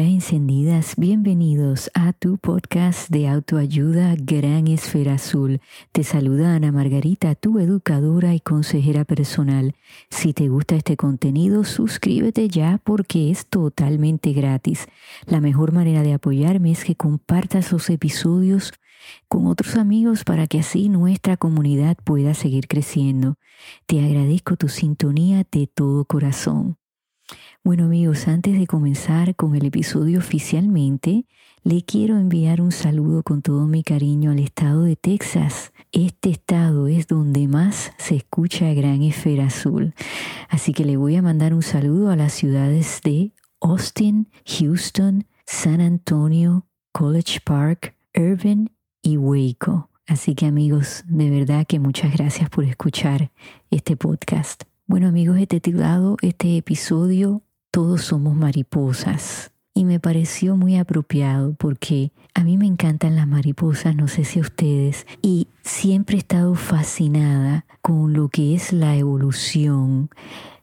Encendidas, bienvenidos a tu podcast de autoayuda Gran Esfera Azul. Te saluda Ana Margarita, tu educadora y consejera personal. Si te gusta este contenido, suscríbete ya porque es totalmente gratis. La mejor manera de apoyarme es que compartas los episodios con otros amigos para que así nuestra comunidad pueda seguir creciendo. Te agradezco tu sintonía de todo corazón. Bueno amigos, antes de comenzar con el episodio oficialmente, le quiero enviar un saludo con todo mi cariño al estado de Texas. Este estado es donde más se escucha Gran Esfera Azul. Así que le voy a mandar un saludo a las ciudades de Austin, Houston, San Antonio, College Park, Irvine y Waco. Así que amigos, de verdad que muchas gracias por escuchar este podcast. Bueno amigos, he titulado este episodio todos somos mariposas. Y me pareció muy apropiado porque a mí me encantan las mariposas, no sé si a ustedes, y siempre he estado fascinada con lo que es la evolución,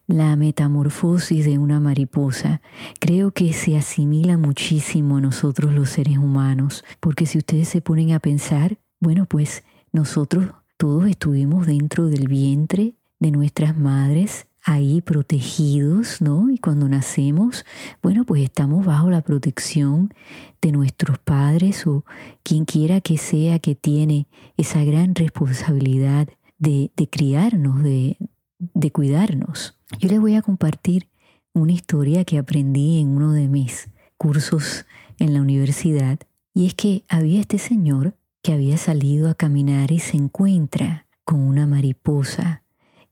la metamorfosis de una mariposa. Creo que se asimila muchísimo a nosotros los seres humanos, porque si ustedes se ponen a pensar, bueno, pues nosotros todos estuvimos dentro del vientre de nuestras madres ahí protegidos, ¿no? Y cuando nacemos, bueno, pues estamos bajo la protección de nuestros padres o quien quiera que sea que tiene esa gran responsabilidad de, criarnos, de, de cuidarnos. Yo les voy a compartir una historia que aprendí en uno de mis cursos en la universidad y es que había este señor que había salido a caminar y se encuentra con una mariposa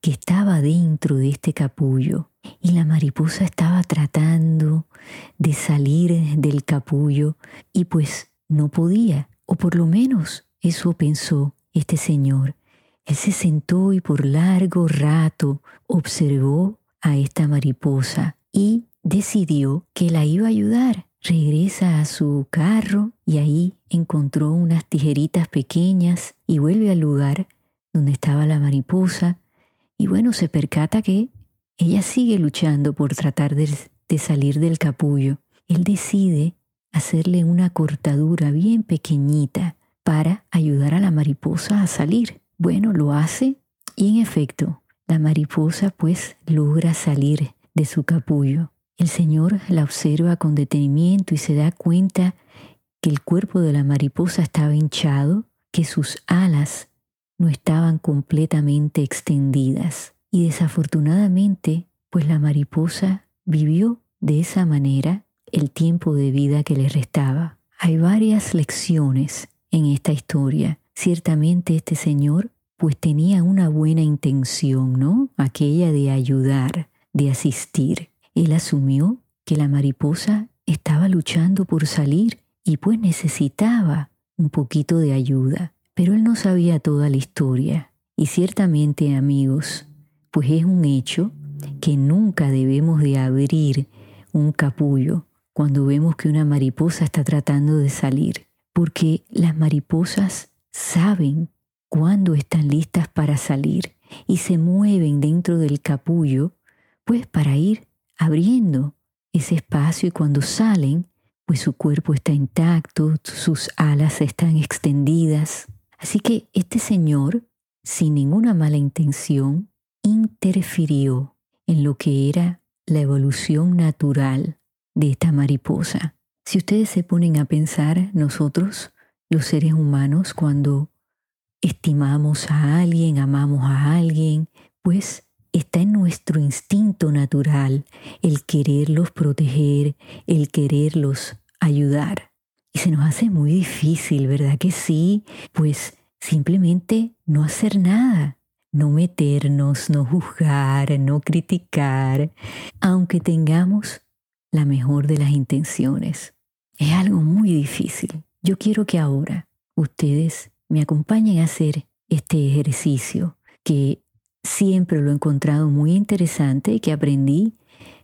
que estaba dentro de este capullo y la mariposa estaba tratando de salir del capullo y pues no podía, o por lo menos eso pensó este señor. Él se sentó y por largo rato observó a esta mariposa y decidió que la iba a ayudar. Regresa a su carro y ahí encontró unas tijeritas pequeñas y vuelve al lugar donde estaba la mariposa y bueno, se percata que ella sigue luchando por tratar de, salir del capullo. Él decide hacerle una cortadura bien pequeñita para ayudar a la mariposa a salir. Bueno, lo hace y en efecto, la mariposa pues logra salir de su capullo. El Señor la observa con detenimiento y se da cuenta que el cuerpo de la mariposa estaba hinchado, que sus alas no estaban completamente extendidas. Y desafortunadamente, pues la mariposa vivió de esa manera el tiempo de vida que le restaba. Hay varias lecciones en esta historia. Ciertamente este señor pues tenía una buena intención, ¿no? Aquella de ayudar, de asistir. Él asumió que la mariposa estaba luchando por salir y pues necesitaba un poquito de ayuda. Pero él no sabía toda la historia. Y ciertamente, amigos, pues es un hecho que nunca debemos de abrir un capullo cuando vemos que una mariposa está tratando de salir, porque las mariposas saben cuándo están listas para salir y se mueven dentro del capullo, pues para ir abriendo ese espacio y cuando salen, pues su cuerpo está intacto, sus alas están extendidas. Así que este señor, sin ninguna mala intención, interfirió en lo que era la evolución natural de esta mariposa. Si ustedes se ponen a pensar, nosotros, los seres humanos, cuando estimamos a alguien, amamos a alguien, pues está en nuestro instinto natural el quererlos proteger, el quererlos ayudar. Y se nos hace muy difícil, ¿verdad que sí? Pues simplemente no hacer nada, no meternos, no juzgar, no criticar, aunque tengamos la mejor de las intenciones. Es algo muy difícil. Yo quiero que ahora ustedes me acompañen a hacer este ejercicio que siempre lo he encontrado muy interesante y que aprendí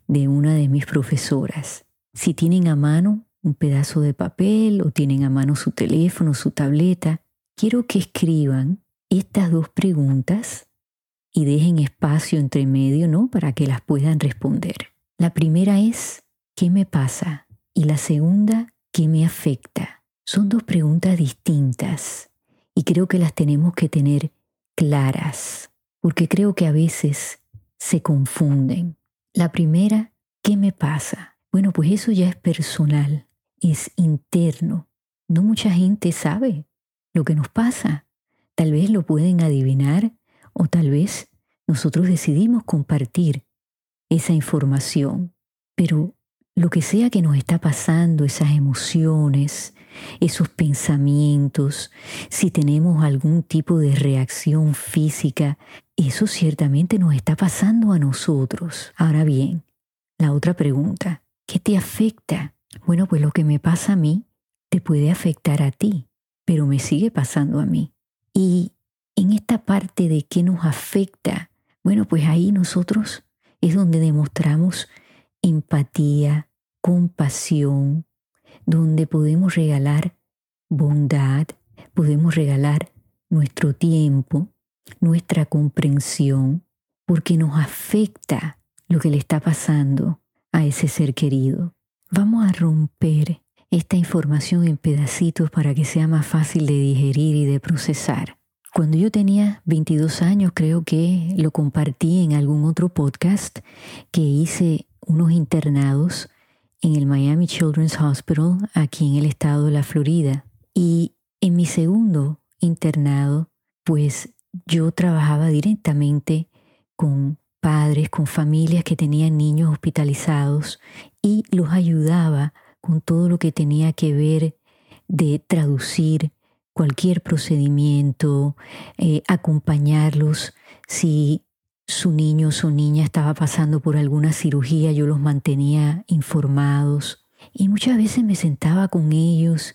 de una de mis profesoras. Si tienen a mano un pedazo de papel o tienen a mano su teléfono, su tableta, quiero que escriban estas dos preguntas y dejen espacio entre medio, ¿no? Para que las puedan responder. La primera es, ¿qué me pasa Y la segunda, ¿qué me afecta? Son dos preguntas distintas y creo que las tenemos que tener claras, porque creo que a veces se confunden. La primera, ¿qué me pasa? Bueno, pues eso ya es personal, es interno. No mucha gente sabe lo que nos pasa. Tal vez lo pueden adivinar o tal vez nosotros decidimos compartir esa información. Pero lo que sea que nos está pasando, esas emociones, esos pensamientos, si tenemos algún tipo de reacción física, eso ciertamente nos está pasando a nosotros. Ahora bien, la otra pregunta, ¿qué te afecta? Bueno, pues lo que me pasa a mí te puede afectar a ti, pero me sigue pasando a mí. Y en esta parte de qué nos afecta, bueno, pues ahí nosotros es donde demostramos empatía, compasión, donde podemos regalar bondad, podemos regalar nuestro tiempo, nuestra comprensión, porque nos afecta lo que le está pasando a ese ser querido. Vamos a romper esta información en pedacitos para que sea más fácil de digerir y de procesar. Cuando yo tenía 22 años, creo que lo compartí en algún otro podcast que hice unos internados en el Miami Children's Hospital aquí en el estado de la Florida. Y en mi segundo internado, pues yo trabajaba directamente con padres, con familias que tenían niños hospitalizados y los ayudaba con todo lo que tenía que ver de traducir cualquier procedimiento, eh, acompañarlos si su niño o su niña estaba pasando por alguna cirugía, yo los mantenía informados y muchas veces me sentaba con ellos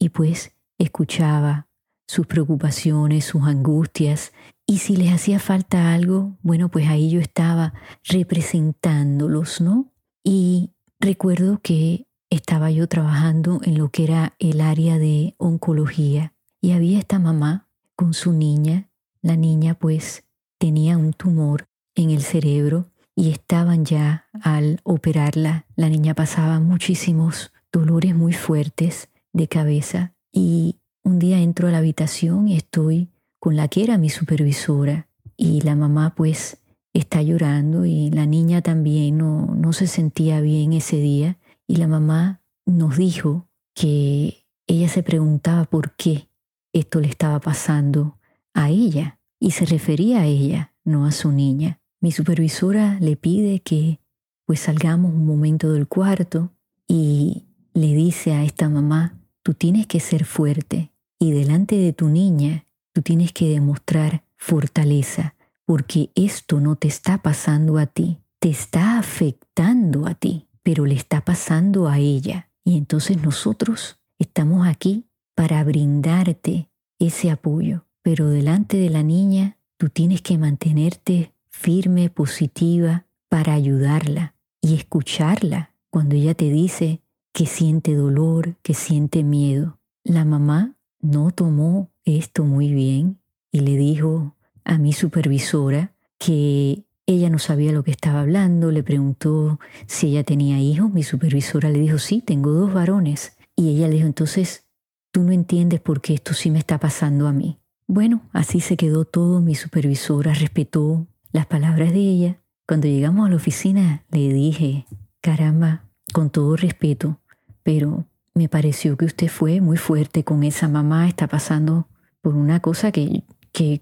y pues escuchaba sus preocupaciones, sus angustias y si les hacía falta algo, bueno, pues ahí yo estaba representándolos, ¿no? Y recuerdo que estaba yo trabajando en lo que era el área de oncología y había esta mamá con su niña. La niña pues tenía un tumor en el cerebro y estaban ya al operarla. La niña pasaba muchísimos dolores muy fuertes de cabeza y un día entro a la habitación y estoy con la que era mi supervisora y la mamá pues está llorando y la niña también no, no se sentía bien ese día y la mamá nos dijo que ella se preguntaba por qué esto le estaba pasando a ella y se refería a ella, no a su niña. Mi supervisora le pide que pues salgamos un momento del cuarto y le dice a esta mamá, tú tienes que ser fuerte y delante de tu niña tú tienes que demostrar fortaleza porque esto no te está pasando a ti, te está afectando a ti, pero le está pasando a ella. Y entonces nosotros estamos aquí para brindarte ese apoyo. Pero delante de la niña, tú tienes que mantenerte firme, positiva, para ayudarla y escucharla cuando ella te dice que siente dolor, que siente miedo. La mamá no tomó esto muy bien y le dijo a mi supervisora que ella no sabía lo que estaba hablando, le preguntó si ella tenía hijos, mi supervisora le dijo, sí, tengo dos varones. Y ella le dijo, entonces, tú no entiendes por qué esto sí me está pasando a mí. Bueno, así se quedó todo. Mi supervisora respetó las palabras de ella. Cuando llegamos a la oficina le dije, caramba, con todo respeto, pero me pareció que usted fue muy fuerte con esa mamá, está pasando por una cosa que,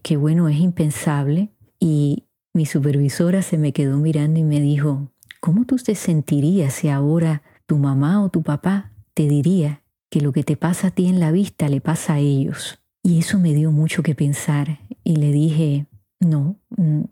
que, bueno, es impensable. Y mi supervisora se me quedó mirando y me dijo, ¿cómo tú te sentirías si ahora tu mamá o tu papá te diría que lo que te pasa a ti en la vista le pasa a ellos. Y eso me dio mucho que pensar y le dije, no, mm,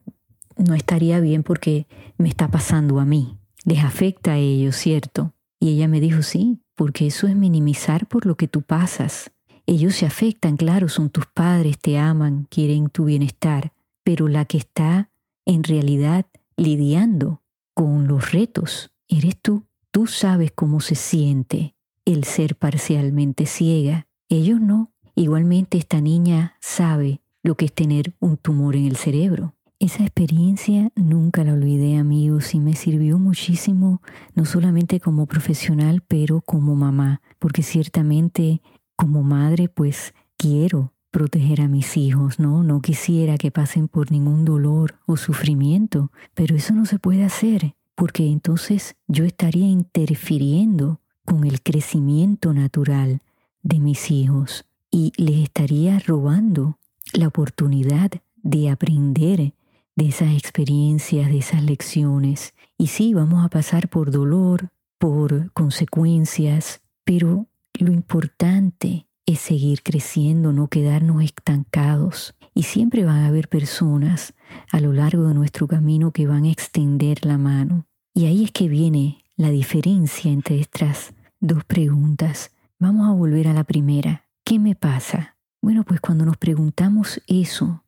no estaría bien porque me está pasando a mí. Les afecta a ellos, ¿cierto? Y ella me dijo, sí, porque eso es minimizar por lo que tú pasas. Ellos se afectan, claro, son tus padres, te aman, quieren tu bienestar, pero la que está en realidad lidiando con los retos eres tú. Tú sabes cómo se siente el ser parcialmente ciega. Ellos no. Igualmente esta niña sabe lo que es tener un tumor en el cerebro. Esa experiencia nunca la olvidé, amigos, y me sirvió muchísimo, no solamente como profesional, pero como mamá, porque ciertamente como madre, pues quiero proteger a mis hijos, ¿no? No quisiera que pasen por ningún dolor o sufrimiento, pero eso no se puede hacer, porque entonces yo estaría interfiriendo con el crecimiento natural de mis hijos y les estaría robando la oportunidad de aprender de esas experiencias, de esas lecciones. Y sí, vamos a pasar por dolor, por consecuencias, pero lo importante es seguir creciendo, no quedarnos estancados. Y siempre van a haber personas a lo largo de nuestro camino que van a extender la mano. Y ahí es que viene la diferencia entre estas dos preguntas. Vamos a volver a la primera. ¿Qué me pasa? Bueno, pues cuando nos preguntamos eso,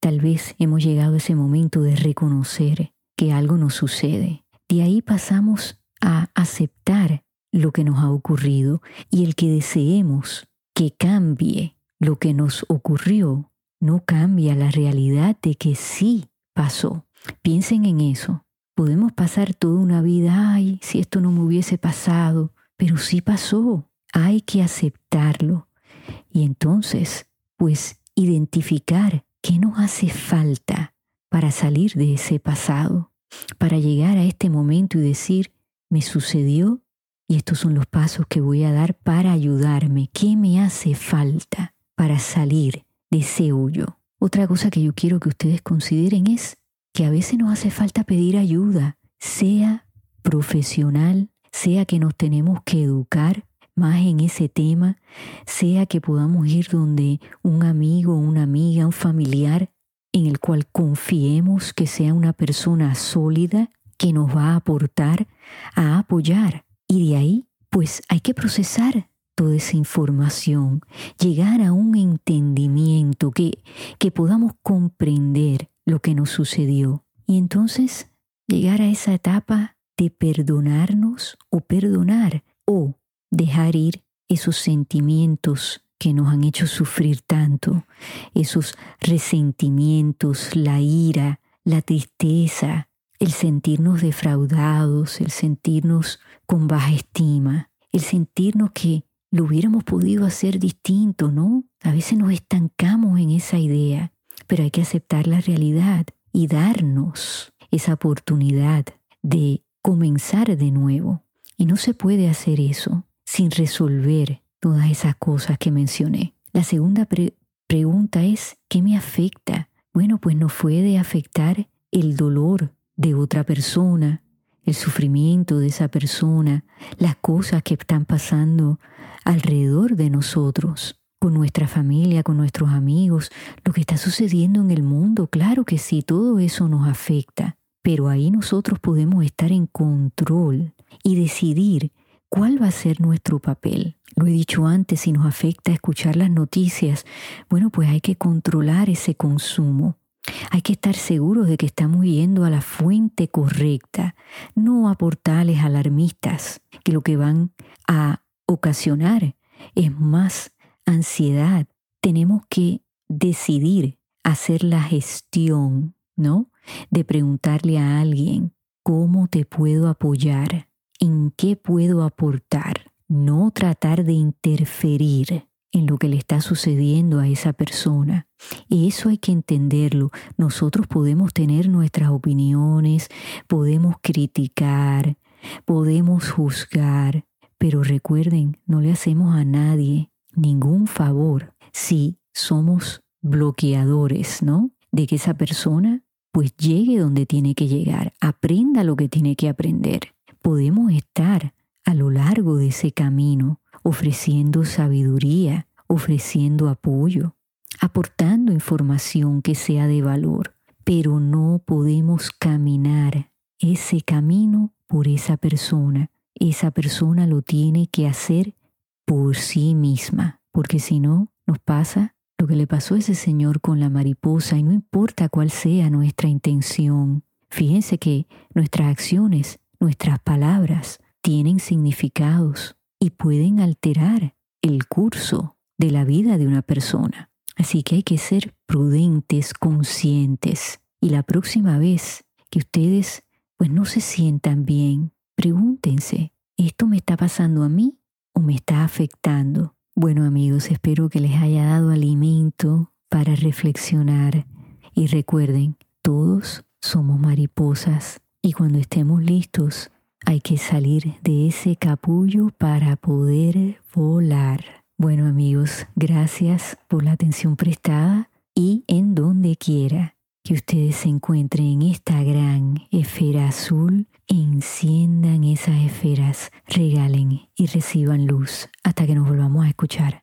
Tal vez hemos llegado a ese momento de reconocer que algo nos sucede. De ahí pasamos a aceptar lo que nos ha ocurrido y el que deseemos que cambie lo que nos ocurrió no cambia la realidad de que sí pasó. Piensen en eso. Podemos pasar toda una vida, ay, si esto no me hubiese pasado, pero sí pasó. Hay que aceptarlo. Y entonces, pues, identificar ¿Qué nos hace falta para salir de ese pasado? Para llegar a este momento y decir, me sucedió y estos son los pasos que voy a dar para ayudarme. ¿Qué me hace falta para salir de ese hoyo? Otra cosa que yo quiero que ustedes consideren es que a veces nos hace falta pedir ayuda, sea profesional, sea que nos tenemos que educar más en ese tema, sea que podamos ir donde un amigo, una amiga, un familiar en el cual confiemos que sea una persona sólida que nos va a aportar, a apoyar. Y de ahí, pues hay que procesar toda esa información, llegar a un entendimiento, que, que podamos comprender lo que nos sucedió. Y entonces llegar a esa etapa de perdonarnos o perdonar o dejar ir esos sentimientos que nos han hecho sufrir tanto, esos resentimientos, la ira, la tristeza, el sentirnos defraudados, el sentirnos con baja estima, el sentirnos que lo hubiéramos podido hacer distinto, ¿no? A veces nos estancamos en esa idea, pero hay que aceptar la realidad y darnos esa oportunidad de comenzar de nuevo. Y no se puede hacer eso sin resolver todas esas cosas que mencioné. La segunda pregunta es, ¿qué me afecta? Bueno, pues no puede afectar el dolor de otra persona, el sufrimiento de esa persona, las cosas que están pasando alrededor de nosotros, con nuestra familia, con nuestros amigos, lo que está sucediendo en el mundo. Claro que sí, todo eso nos afecta, pero ahí nosotros podemos estar en control y decidir ¿Cuál va a ser nuestro papel? Lo he dicho antes, si nos afecta escuchar las noticias, bueno, pues hay que controlar ese consumo. Hay que estar seguros de que estamos yendo a la fuente correcta, no a portales alarmistas, que lo que van a ocasionar es más ansiedad. Tenemos que decidir hacer la gestión, ¿no? De preguntarle a alguien, ¿cómo te puedo apoyar? en qué puedo aportar, no tratar de interferir en lo que le está sucediendo a esa persona. Y eso hay que entenderlo. Nosotros podemos tener nuestras opiniones, podemos criticar, podemos juzgar, pero recuerden, no le hacemos a nadie ningún favor si somos bloqueadores, ¿no? De que esa persona pues llegue donde tiene que llegar, aprenda lo que tiene que aprender podemos estar a lo largo de ese camino ofreciendo sabiduría, ofreciendo apoyo, aportando información que sea de valor, pero no podemos caminar ese camino por esa persona. Esa persona lo tiene que hacer por sí misma, porque si no, nos pasa lo que le pasó a ese señor con la mariposa y no importa cuál sea nuestra intención. Fíjense que nuestras acciones Nuestras palabras tienen significados y pueden alterar el curso de la vida de una persona. Así que hay que ser prudentes, conscientes Y la próxima vez que ustedes pues no se sientan bien, pregúntense, ¿esto me está pasando a mí o me está afectando? Bueno amigos, espero que les haya dado alimento para reflexionar y recuerden, todos somos mariposas y cuando estemos listos hay que salir de ese capullo para poder volar. Bueno amigos, gracias por la atención prestada y en donde quiera que ustedes se encuentren en esta gran esfera azul, enciendan esas esferas, regalen y reciban luz hasta que nos volvamos a escuchar.